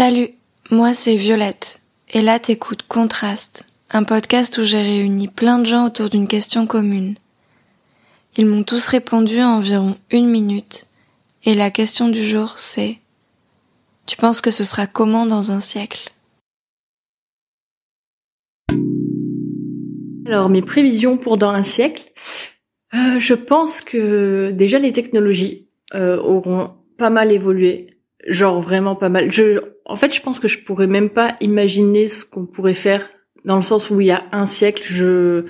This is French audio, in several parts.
Salut, moi c'est Violette, et là t'écoutes Contraste, un podcast où j'ai réuni plein de gens autour d'une question commune. Ils m'ont tous répondu en environ une minute, et la question du jour c'est Tu penses que ce sera comment dans un siècle? Alors mes prévisions pour dans un siècle, euh, je pense que déjà les technologies euh, auront pas mal évolué, genre vraiment pas mal. En fait, je pense que je pourrais même pas imaginer ce qu'on pourrait faire dans le sens où il y a un siècle, je,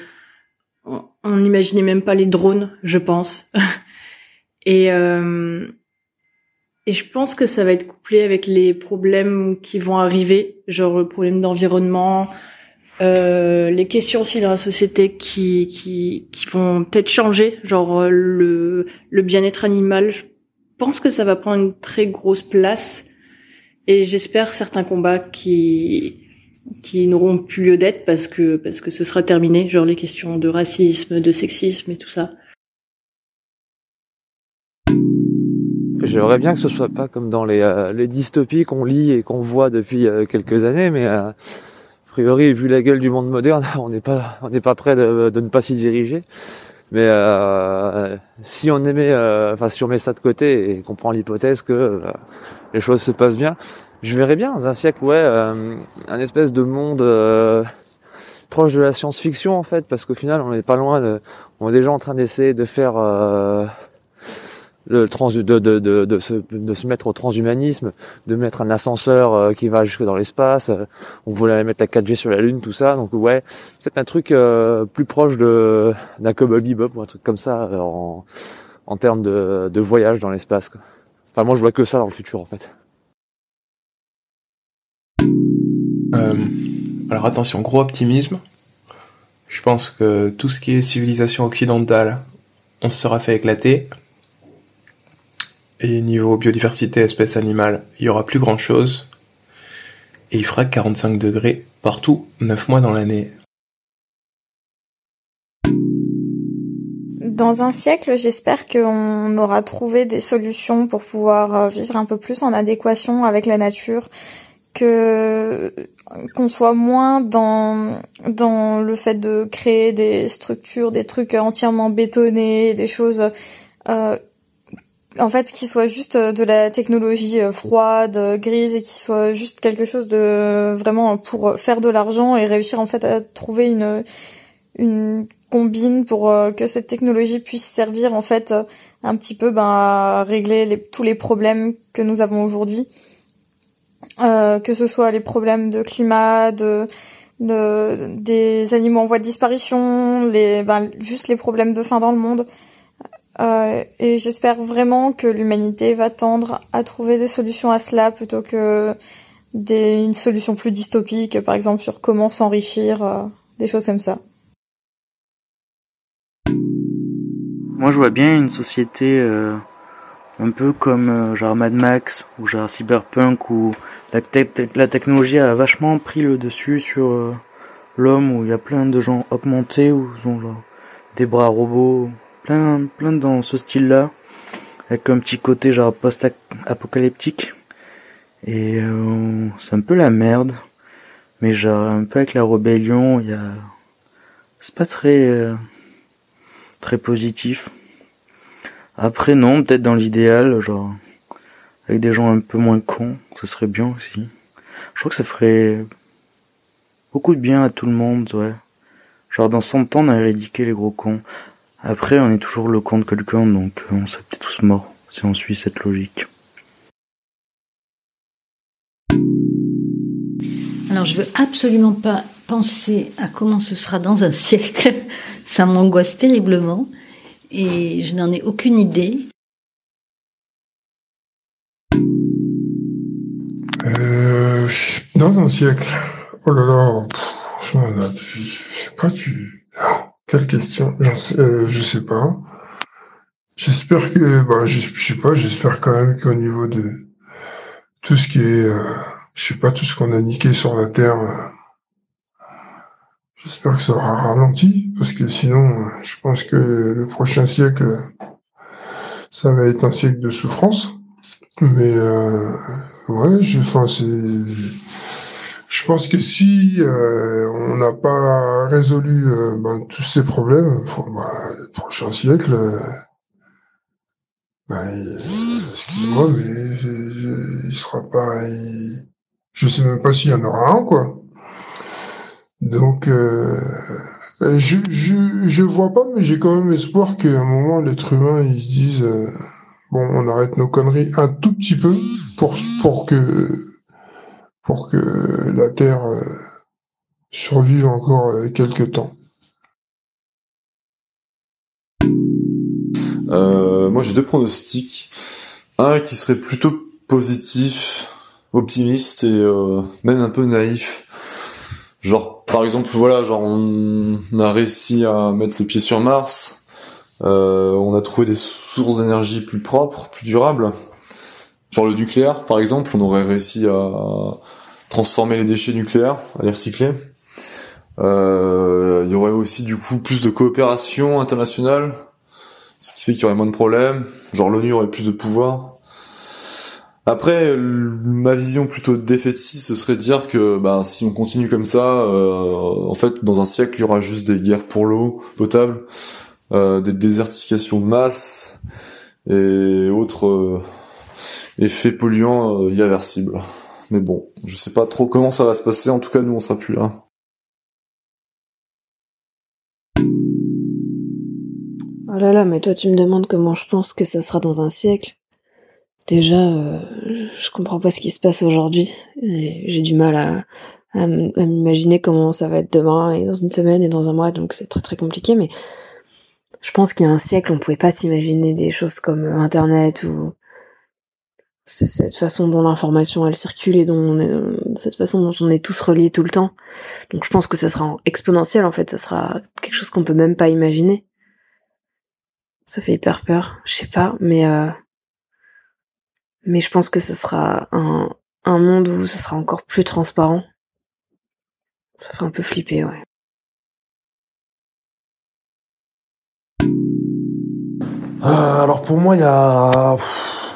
on n'imaginait même pas les drones, je pense. et euh, et je pense que ça va être couplé avec les problèmes qui vont arriver, genre le problème d'environnement, euh, les questions aussi dans la société qui qui, qui vont peut-être changer, genre euh, le le bien-être animal. Je pense que ça va prendre une très grosse place et j'espère certains combats qui qui n'auront plus lieu d'être parce que parce que ce sera terminé, genre les questions de racisme, de sexisme et tout ça. J'aimerais bien que ce soit pas comme dans les, euh, les dystopies qu'on lit et qu'on voit depuis euh, quelques années, mais euh, a priori, vu la gueule du monde moderne, on n'est pas on n'est pas prêt de, de, ne pas s'y diriger. Mais si on aimait, enfin si on met ça de côté et qu'on prend l'hypothèse que les choses se passent bien, je verrais bien dans un siècle, ouais, euh, un espèce de monde euh, proche de la science-fiction en fait, parce qu'au final, on n'est pas loin de, on est déjà en train d'essayer de faire euh, le trans, de, de, de, se, de se mettre au transhumanisme, de mettre un ascenseur euh, qui va jusque dans l'espace. on voulait mettre la 4G sur la Lune, tout ça. Donc ouais, peut-être un truc plus proche de d'un Cowboy Bebop ou un truc comme ça en, en termes de, de voyage dans l'espace. Enfin, moi, je vois que ça dans le futur en fait. Euh, alors attention, gros optimisme. Je pense que tout ce qui est civilisation occidentale, on se sera fait éclater. Et niveau biodiversité, espèces animales, il y aura plus grand chose. Et il fera 45 degrés partout, 9 mois dans l'année. Dans un siècle, j'espère qu'on aura trouvé des solutions pour pouvoir euh, vivre un peu plus en adéquation avec la nature, que qu'on soit moins dans dans le fait de créer des structures, des trucs entièrement bétonnés, des choses euh, en fait qui soit juste de la technologie euh, froide, grise et qui soit juste quelque chose de vraiment pour faire de l'argent et réussir en fait à trouver une une combine pour euh, que cette technologie puisse servir en fait un petit peu ben, à régler tous les problèmes que nous avons aujourd'hui. Euh, que ce soit les problèmes de climat, de des animaux en voie de disparition, les ben, juste les problèmes de faim dans le monde. Euh, et j'espère vraiment que l'humanité va tendre à trouver des solutions à cela plutôt que des, une solution plus dystopique, par exemple sur comment s'enrichir, euh, des choses comme ça. Moi, je vois bien une société euh, un peu comme genre Mad Max ou genre Cyberpunk où la, la technologie a vachement pris le dessus sur l'homme où il y a plein de gens augmentés ou ils ont genre des bras robots plein plein dans ce style là avec un petit côté genre post-apocalyptique et euh, c'est un peu la merde mais genre un peu avec la rébellion il y a c'est pas très très positif après, non, peut-être dans l'idéal, genre, avec des gens un peu moins cons, ce serait bien aussi. Je crois que ça ferait beaucoup de bien à tout le monde, ouais. Genre, dans 100 ans, on a éradiqué les gros cons. Après, on est toujours le con de quelqu'un, donc on serait peut-être tous morts, si on suit cette logique. Alors, je veux absolument pas penser à comment ce sera dans un siècle. Ça m'angoisse terriblement et je n'en ai aucune idée. Euh, dans un siècle. Oh là là, là, je sais pas, tu. Quelle question? Sais, euh, Je sais pas. J'espère que, bah, je, sais pas, j'espère quand même qu'au niveau de tout ce qui est, euh, je sais pas, tout ce qu'on a niqué sur la Terre, euh, J'espère que ça aura ralenti, parce que sinon, je pense que le prochain siècle, ça va être un siècle de souffrance. Mais ouais, je, enfin, c'est, je pense que si euh, on n'a pas résolu euh, ben, tous ces problèmes, bah, le prochain siècle, euh, ben, excusez-moi, mais il sera pas, je sais même pas s'il y en aura un, quoi. Donc, euh, je, je, je vois pas, mais j'ai quand même espoir qu'à un moment, l'être humain, ils se euh, bon, on arrête nos conneries un tout petit peu pour, pour que, pour que la Terre euh, survive encore euh, quelques temps. moi, j'ai deux pronostics. Un qui serait plutôt positif, optimiste et même un peu naïf. Genre, par exemple, voilà, genre on a réussi à mettre le pied sur Mars, euh, on a trouvé des sources d'énergie plus propres, plus durables. Genre le nucléaire, par exemple, on aurait réussi à transformer les déchets nucléaires, à les recycler. Euh, il y aurait aussi du coup plus de coopération internationale, ce qui fait qu'il y aurait moins de problèmes. Genre l'ONU aurait plus de pouvoir. Après, ma vision plutôt défaitiste, ce serait de dire que bah, si on continue comme ça, euh, en fait, dans un siècle, il y aura juste des guerres pour l'eau potable, euh, des désertifications de masse et autres effets polluants euh. Mais bon, je sais pas trop comment ça va se passer. En tout cas, nous, on sera plus là. Oh là là, mais toi, tu me demandes comment je pense que ça sera dans un siècle. Déjà, euh, je comprends pas ce qui se passe aujourd'hui. J'ai du mal à, à m'imaginer comment ça va être demain et dans une semaine et dans un mois, donc c'est très très compliqué. Mais je pense qu'il y a un siècle, on pouvait pas s'imaginer des choses comme Internet ou cette façon dont l'information elle circule et dont cette façon dont on est tous reliés tout le temps. Donc je pense que ça sera exponentiel en fait, ça sera quelque chose qu'on peut même pas imaginer. Ça fait hyper peur, je sais pas, mais euh, mais je pense que ce sera un, un monde où ce sera encore plus transparent. Ça fait un peu flipper, ouais. Euh, alors pour moi, il y a,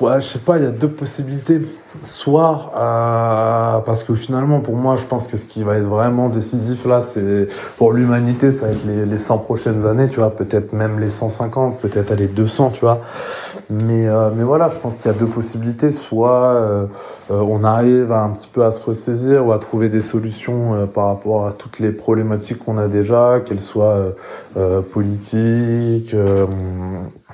ouais, je sais pas, il y a deux possibilités. Soit euh, parce que finalement, pour moi, je pense que ce qui va être vraiment décisif là, c'est pour l'humanité, ça va être les, les 100 prochaines années, tu vois, peut-être même les 150, peut-être aller 200, tu vois. Mais euh, mais voilà, je pense qu'il y a deux possibilités. Soit euh, euh, on arrive un petit peu à se ressaisir ou à trouver des solutions par rapport à toutes les problématiques qu'on a déjà, qu'elles soient politiques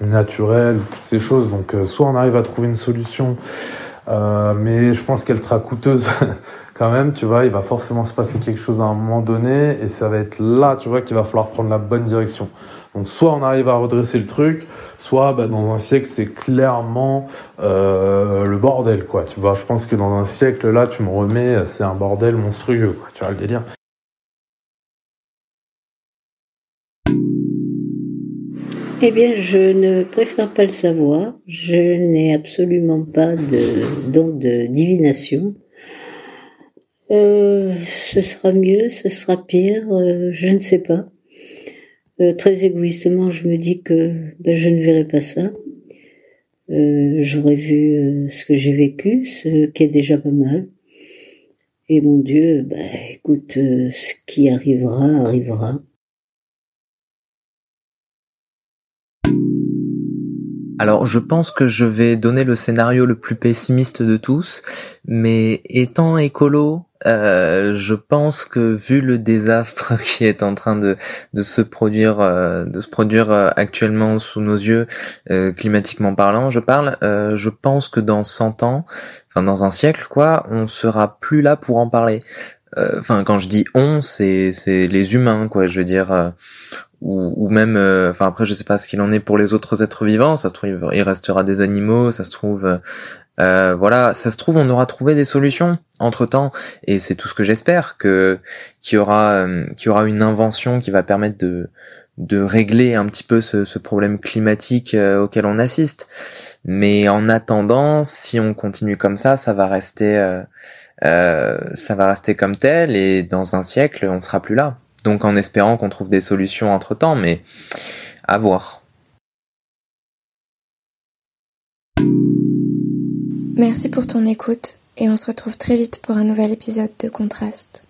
naturelle, toutes ces choses. Donc euh, soit on arrive à trouver une solution, euh, mais je pense qu'elle sera coûteuse quand même, tu vois, il va forcément se passer quelque chose à un moment donné, et ça va être là, tu vois, qu'il va falloir prendre la bonne direction. Donc soit on arrive à redresser le truc, soit bah, dans un siècle c'est clairement euh, le bordel, quoi. Tu vois, je pense que dans un siècle là, tu me remets, c'est un bordel monstrueux. Tu vois le délire? Eh bien, je ne préfère pas le savoir. Je n'ai absolument pas de don de divination. Euh, ce sera mieux, ce sera pire, euh, je ne sais pas. Euh, très égoïstement, je me dis que ben, je ne verrai pas ça. J'aurais vu ce que j'ai vécu, ce qui est déjà pas mal. Et mon Dieu, ben, écoute, ce qui arrivera, arrivera. Alors je pense que je vais donner le scénario le plus pessimiste de tous, mais étant écolo, euh, je pense que vu le désastre qui est en train de, de se produire euh, de se produire euh, actuellement sous nos yeux climatiquement parlant, je parle, je pense que dans 100 ans, enfin dans un siècle quoi, on sera plus là pour en parler. Enfin quand je dis on, c'est c'est les humains quoi, je veux dire ou, ou même, euh, enfin après je sais pas ce qu'il en est pour les autres êtres vivants, ça se trouve il restera des animaux, ça se trouve, euh, euh, voilà, ça se trouve on aura trouvé des solutions entre temps, et c'est tout ce que j'espère que qu'il y aura qu'il y aura une invention qui va permettre de de régler un petit peu ce, ce problème climatique auquel on assiste. Mais en attendant, si on continue comme ça, ça va rester, euh, ça va rester comme tel, et dans un siècle, on sera plus là. Donc en espérant qu'on trouve des solutions entre temps, mais à voir. Merci pour ton écoute et on se retrouve très vite pour un nouvel épisode de Contraste.